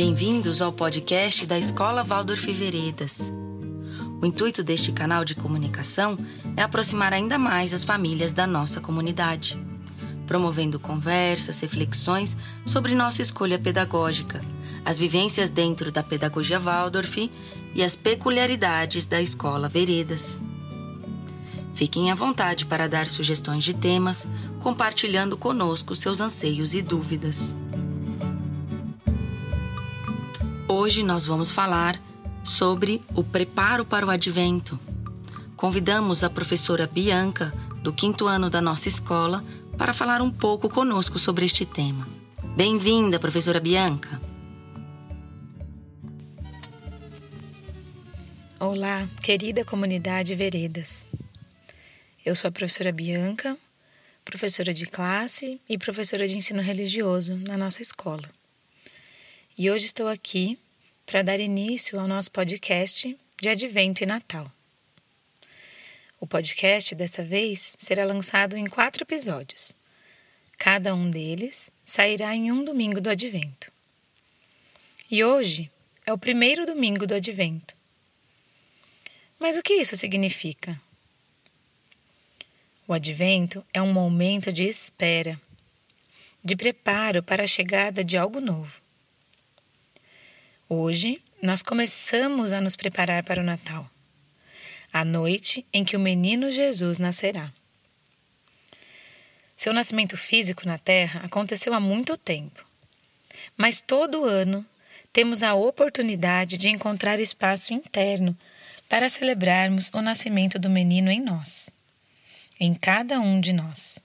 Bem-vindos ao podcast da Escola Waldorf Veredas. O intuito deste canal de comunicação é aproximar ainda mais as famílias da nossa comunidade, promovendo conversas, reflexões sobre nossa escolha pedagógica, as vivências dentro da pedagogia Waldorf e as peculiaridades da Escola Veredas. Fiquem à vontade para dar sugestões de temas, compartilhando conosco seus anseios e dúvidas. Hoje nós vamos falar sobre o preparo para o advento. Convidamos a professora Bianca, do quinto ano da nossa escola, para falar um pouco conosco sobre este tema. Bem-vinda, professora Bianca. Olá, querida comunidade Veredas. Eu sou a professora Bianca, professora de classe e professora de ensino religioso na nossa escola. E hoje estou aqui para dar início ao nosso podcast de Advento e Natal. O podcast dessa vez será lançado em quatro episódios. Cada um deles sairá em um domingo do Advento. E hoje é o primeiro domingo do Advento. Mas o que isso significa? O Advento é um momento de espera, de preparo para a chegada de algo novo. Hoje, nós começamos a nos preparar para o Natal, a noite em que o menino Jesus nascerá. Seu nascimento físico na Terra aconteceu há muito tempo, mas todo ano temos a oportunidade de encontrar espaço interno para celebrarmos o nascimento do menino em nós, em cada um de nós.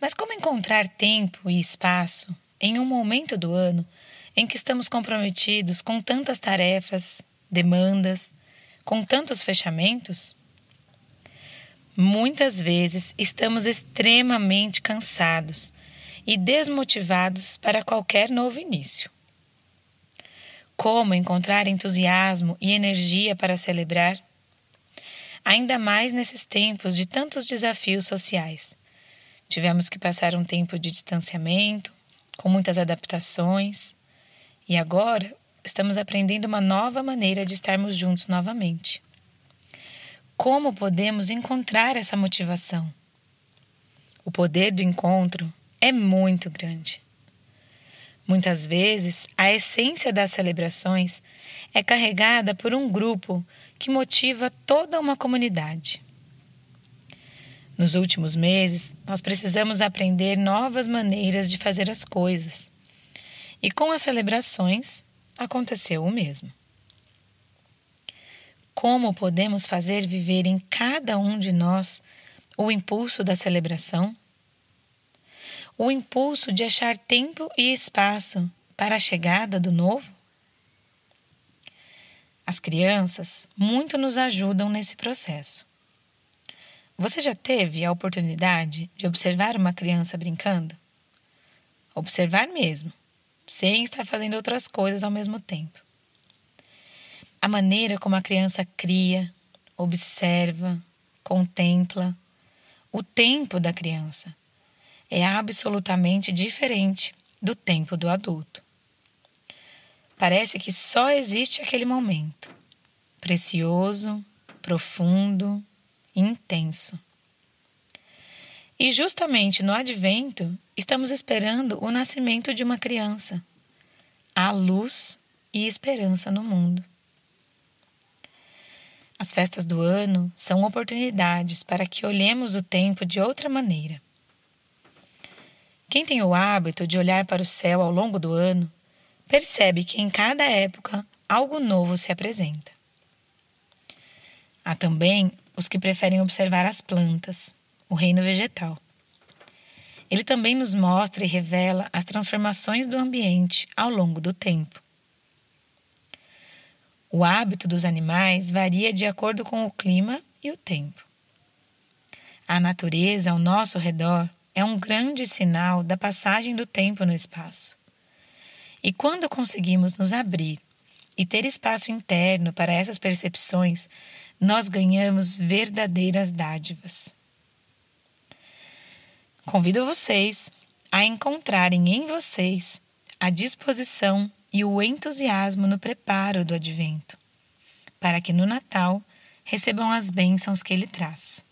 Mas como encontrar tempo e espaço em um momento do ano em que estamos comprometidos com tantas tarefas, demandas, com tantos fechamentos? Muitas vezes estamos extremamente cansados e desmotivados para qualquer novo início. Como encontrar entusiasmo e energia para celebrar? Ainda mais nesses tempos de tantos desafios sociais. Tivemos que passar um tempo de distanciamento, com muitas adaptações, e agora estamos aprendendo uma nova maneira de estarmos juntos novamente. Como podemos encontrar essa motivação? O poder do encontro é muito grande. Muitas vezes, a essência das celebrações é carregada por um grupo que motiva toda uma comunidade. Nos últimos meses, nós precisamos aprender novas maneiras de fazer as coisas e com as celebrações aconteceu o mesmo. Como podemos fazer viver em cada um de nós o impulso da celebração? O impulso de achar tempo e espaço para a chegada do novo? As crianças muito nos ajudam nesse processo. Você já teve a oportunidade de observar uma criança brincando? Observar mesmo sem estar fazendo outras coisas ao mesmo tempo. A maneira como a criança cria, observa, contempla, o tempo da criança é absolutamente diferente do tempo do adulto. Parece que só existe aquele momento, precioso, profundo, intenso. E justamente no advento, estamos esperando o nascimento de uma criança. Há luz e esperança no mundo. As festas do ano são oportunidades para que olhemos o tempo de outra maneira. Quem tem o hábito de olhar para o céu ao longo do ano, percebe que em cada época algo novo se apresenta. Há também os que preferem observar as plantas, o reino vegetal. Ele também nos mostra e revela as transformações do ambiente ao longo do tempo. O hábito dos animais varia de acordo com o clima e o tempo. A natureza ao nosso redor é um grande sinal da passagem do tempo no espaço. E quando conseguimos nos abrir e ter espaço interno para essas percepções, nós ganhamos verdadeiras dádivas. Convido vocês a encontrarem em vocês a disposição e o entusiasmo no preparo do advento, para que no Natal recebam as bênçãos que ele traz.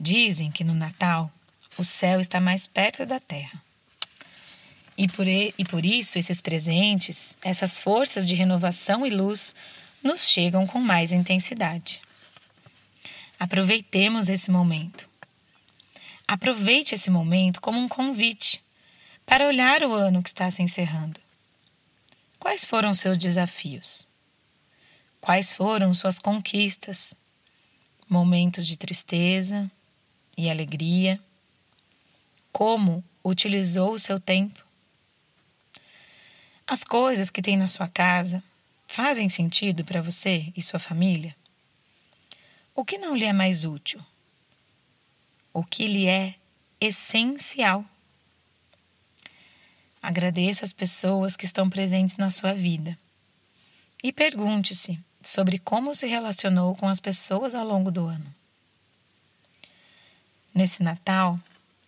Dizem que no Natal o céu está mais perto da terra. E por, e por isso esses presentes, essas forças de renovação e luz, nos chegam com mais intensidade. Aproveitemos esse momento. Aproveite esse momento como um convite para olhar o ano que está se encerrando. Quais foram seus desafios? Quais foram suas conquistas? Momentos de tristeza, e alegria? Como utilizou o seu tempo? As coisas que tem na sua casa fazem sentido para você e sua família? O que não lhe é mais útil? O que lhe é essencial? Agradeça as pessoas que estão presentes na sua vida e pergunte-se sobre como se relacionou com as pessoas ao longo do ano. Nesse Natal,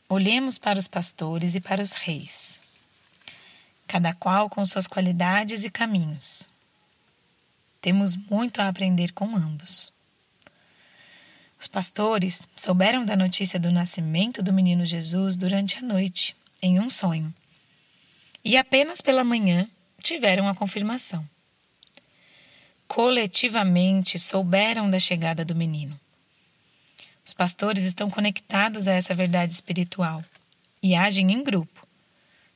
olhemos para os pastores e para os reis, cada qual com suas qualidades e caminhos. Temos muito a aprender com ambos. Os pastores souberam da notícia do nascimento do menino Jesus durante a noite, em um sonho, e apenas pela manhã tiveram a confirmação. Coletivamente souberam da chegada do menino. Os pastores estão conectados a essa verdade espiritual e agem em grupo.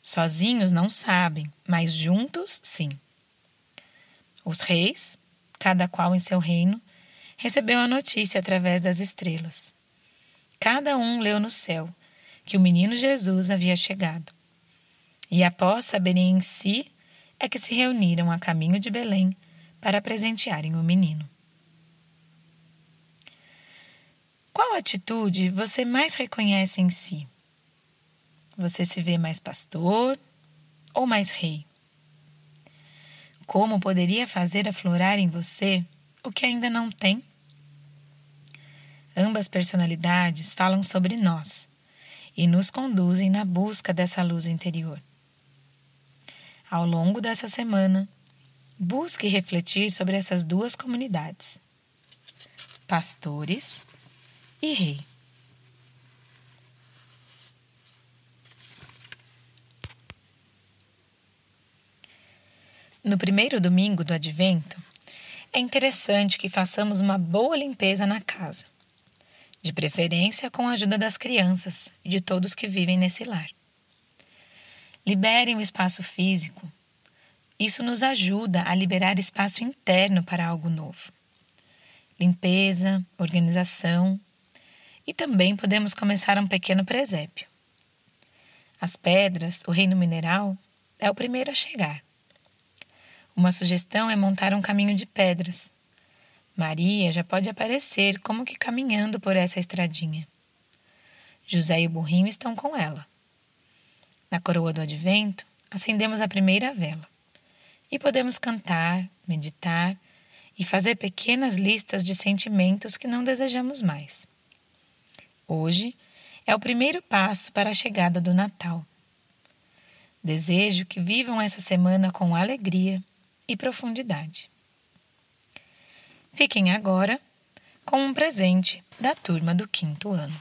Sozinhos não sabem, mas juntos sim. Os reis, cada qual em seu reino, recebeu a notícia através das estrelas. Cada um leu no céu que o menino Jesus havia chegado. E após saberem em si, é que se reuniram a caminho de Belém para presentearem o menino. Qual atitude você mais reconhece em si? Você se vê mais pastor ou mais rei? Como poderia fazer aflorar em você o que ainda não tem? Ambas personalidades falam sobre nós e nos conduzem na busca dessa luz interior. Ao longo dessa semana, busque refletir sobre essas duas comunidades: pastores e rei. No primeiro domingo do advento, é interessante que façamos uma boa limpeza na casa, de preferência com a ajuda das crianças e de todos que vivem nesse lar. Liberem o espaço físico. Isso nos ajuda a liberar espaço interno para algo novo. Limpeza, organização e também podemos começar um pequeno presépio. As pedras, o reino mineral, é o primeiro a chegar. Uma sugestão é montar um caminho de pedras. Maria já pode aparecer como que caminhando por essa estradinha. José e o burrinho estão com ela. Na coroa do advento, acendemos a primeira vela e podemos cantar, meditar e fazer pequenas listas de sentimentos que não desejamos mais. Hoje é o primeiro passo para a chegada do Natal. Desejo que vivam essa semana com alegria e profundidade. Fiquem agora com um presente da turma do quinto ano.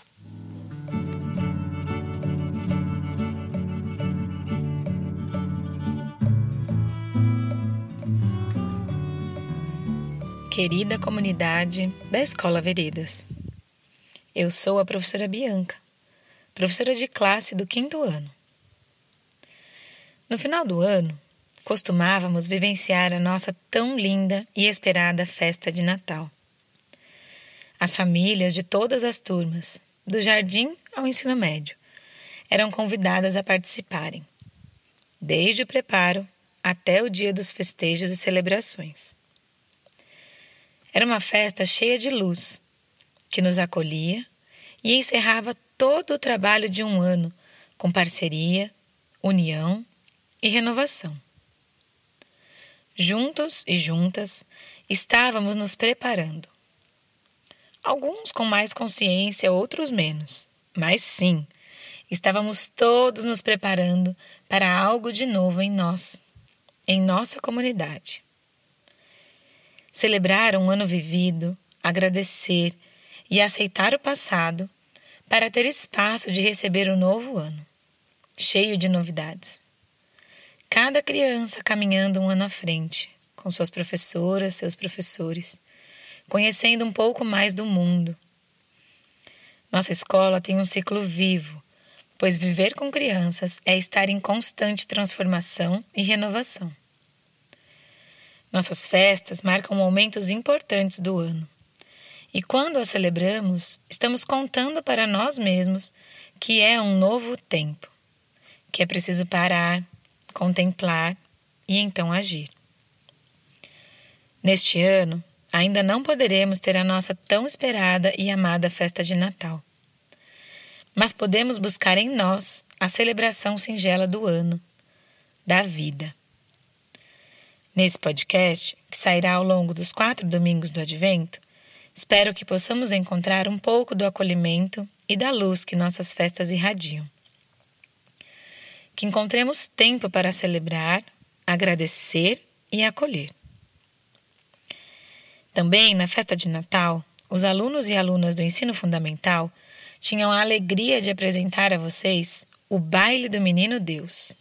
Querida comunidade da Escola Veredas. Eu sou a professora Bianca, professora de classe do quinto ano. No final do ano, costumávamos vivenciar a nossa tão linda e esperada festa de Natal. As famílias de todas as turmas, do jardim ao ensino médio, eram convidadas a participarem, desde o preparo até o dia dos festejos e celebrações. Era uma festa cheia de luz que nos acolhia e encerrava todo o trabalho de um ano com parceria, união e renovação. Juntos e juntas estávamos nos preparando. Alguns com mais consciência, outros menos, mas sim, Estávamos todos nos preparando para algo de novo em nós, em nossa comunidade. Celebrar um ano vivido, agradecer e aceitar o passado para ter espaço de receber o um novo ano, cheio de novidades. Cada criança caminhando um ano à frente, com suas professoras, seus professores, conhecendo um pouco mais do mundo. Nossa escola tem um ciclo vivo, pois viver com crianças é estar em constante transformação e renovação. Nossas festas marcam momentos importantes do ano. E quando as celebramos, estamos contando para nós mesmos que é um novo tempo, que é preciso parar, contemplar e então agir. Neste ano, ainda não poderemos ter a nossa tão esperada e amada festa de Natal. Mas podemos buscar em nós a celebração singela do ano, da vida. Nesse podcast, que sairá ao longo dos quatro domingos do Advento, espero que possamos encontrar um pouco do acolhimento e da luz que nossas festas irradiam. Que encontremos tempo para celebrar, agradecer e acolher. Também, na festa de Natal, os alunos e alunas do ensino fundamental tinham a alegria de apresentar a vocês o baile do Menino Deus.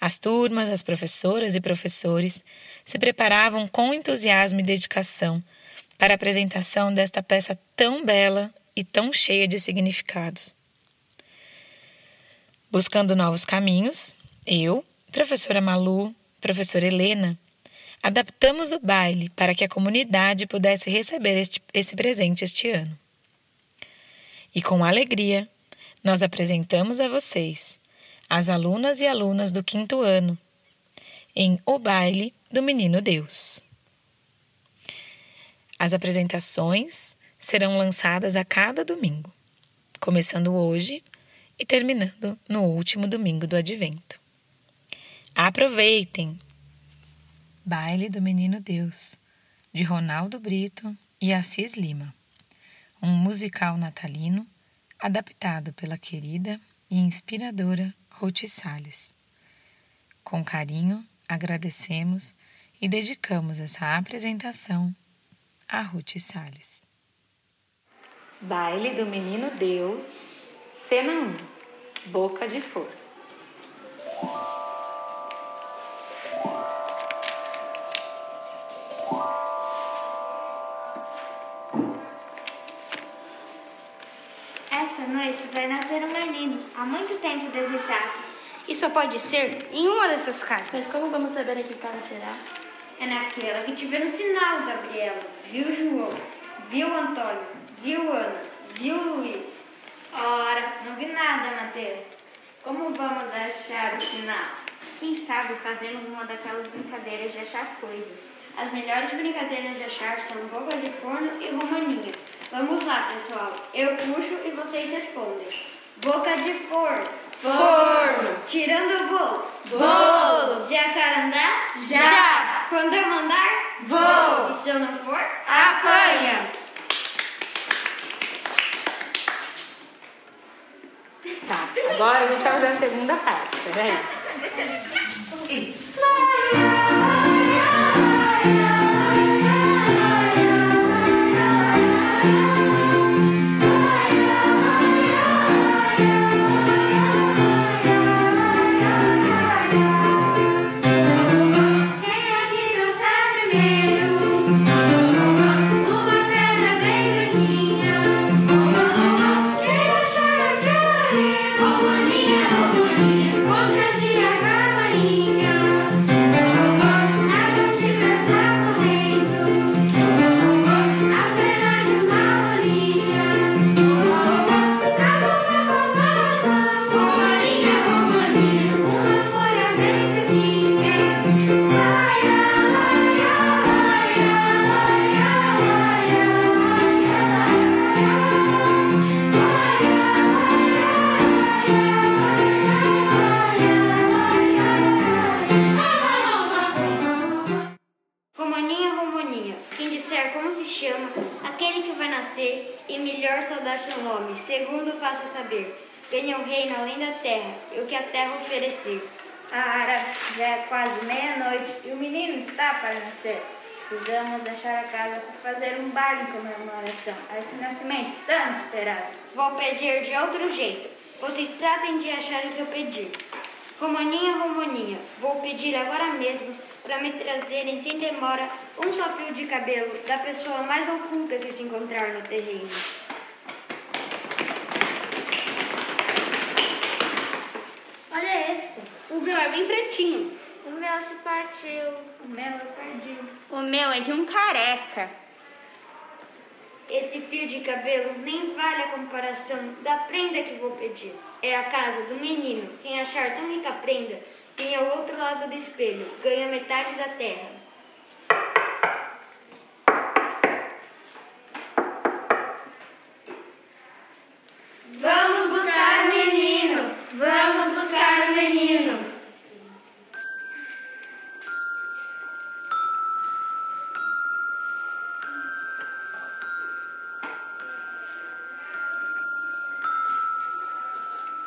As turmas, as professoras e professores se preparavam com entusiasmo e dedicação para a apresentação desta peça tão bela e tão cheia de significados. Buscando novos caminhos, eu, professora Malu, professora Helena, adaptamos o baile para que a comunidade pudesse receber este, esse presente este ano. E com alegria, nós apresentamos a vocês, as alunas e alunas do quinto ano, em O Baile do Menino Deus. As apresentações serão lançadas a cada domingo, começando hoje e terminando no último domingo do Advento. Aproveitem! Baile do Menino Deus, de Ronaldo Brito e Assis Lima. Um musical natalino adaptado pela querida e inspiradora Ruth Salles. Com carinho, agradecemos e dedicamos essa apresentação a Ruth Salles. Baile do Menino Deus, cena 1 Boca de Flor. Essa noite vai nascer um menino, há muito tempo desejado. E só pode ser em uma dessas casas. Mas como vamos saber a que casa será? É naquela que tiver no sinal, Gabriela. Viu João? Viu Antônio? Viu Ana? Viu Luiz? Ora, não vi nada, Mateus. Como vamos achar o sinal? Quem sabe fazemos uma daquelas brincadeiras de achar coisas. As melhores brincadeiras de achar são boca de forno e romaninha. Vamos lá, pessoal. Eu puxo e vocês respondem. Boca de forno. Forno. Tirando o bolo. Bolo. Jacarandá? Já. Quando eu mandar? Vou. E se eu não for? Apanha. Agora a gente vai fazer a segunda parte, peraí. Quem Precisamos deixar a casa para fazer um baile em comemoração a esse nascimento tão esperado. Vou pedir de outro jeito. Vocês tratem de achar o que eu pedi. Romaninha, Romaninha, vou pedir agora mesmo para me trazerem sem demora um só fio de cabelo da pessoa mais oculta que se encontrar no terreno. Olha este. O meu é bem pretinho. O meu se partiu. O meu eu perdi. O meu é de um careca. Esse fio de cabelo nem vale a comparação da prenda que vou pedir. É a casa do menino. Quem achar tão rica prenda, quem ao outro lado do espelho, ganha metade da terra.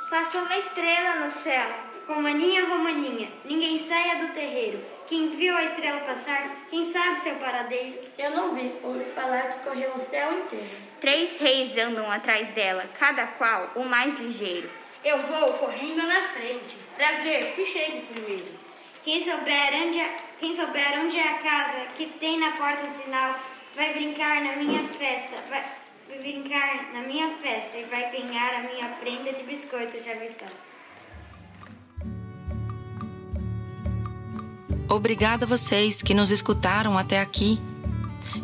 Faça uma estrela no céu. Romaninha, Romaninha, ninguém saia do terreiro. Quem viu a estrela passar, quem sabe seu paradeiro? Eu não vi, ouvi falar que correu o céu inteiro. Três reis andam atrás dela, cada qual o mais ligeiro. Eu vou correndo na frente, pra ver se chego primeiro. Quem souber onde é, quem souber onde é a casa que tem na porta um sinal, vai brincar na minha festa, vai, vai brincar na minha festa e vai ganhar a minha prenda de biscoito de avissão. Obrigada a vocês que nos escutaram até aqui.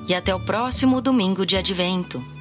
E até o próximo domingo de advento.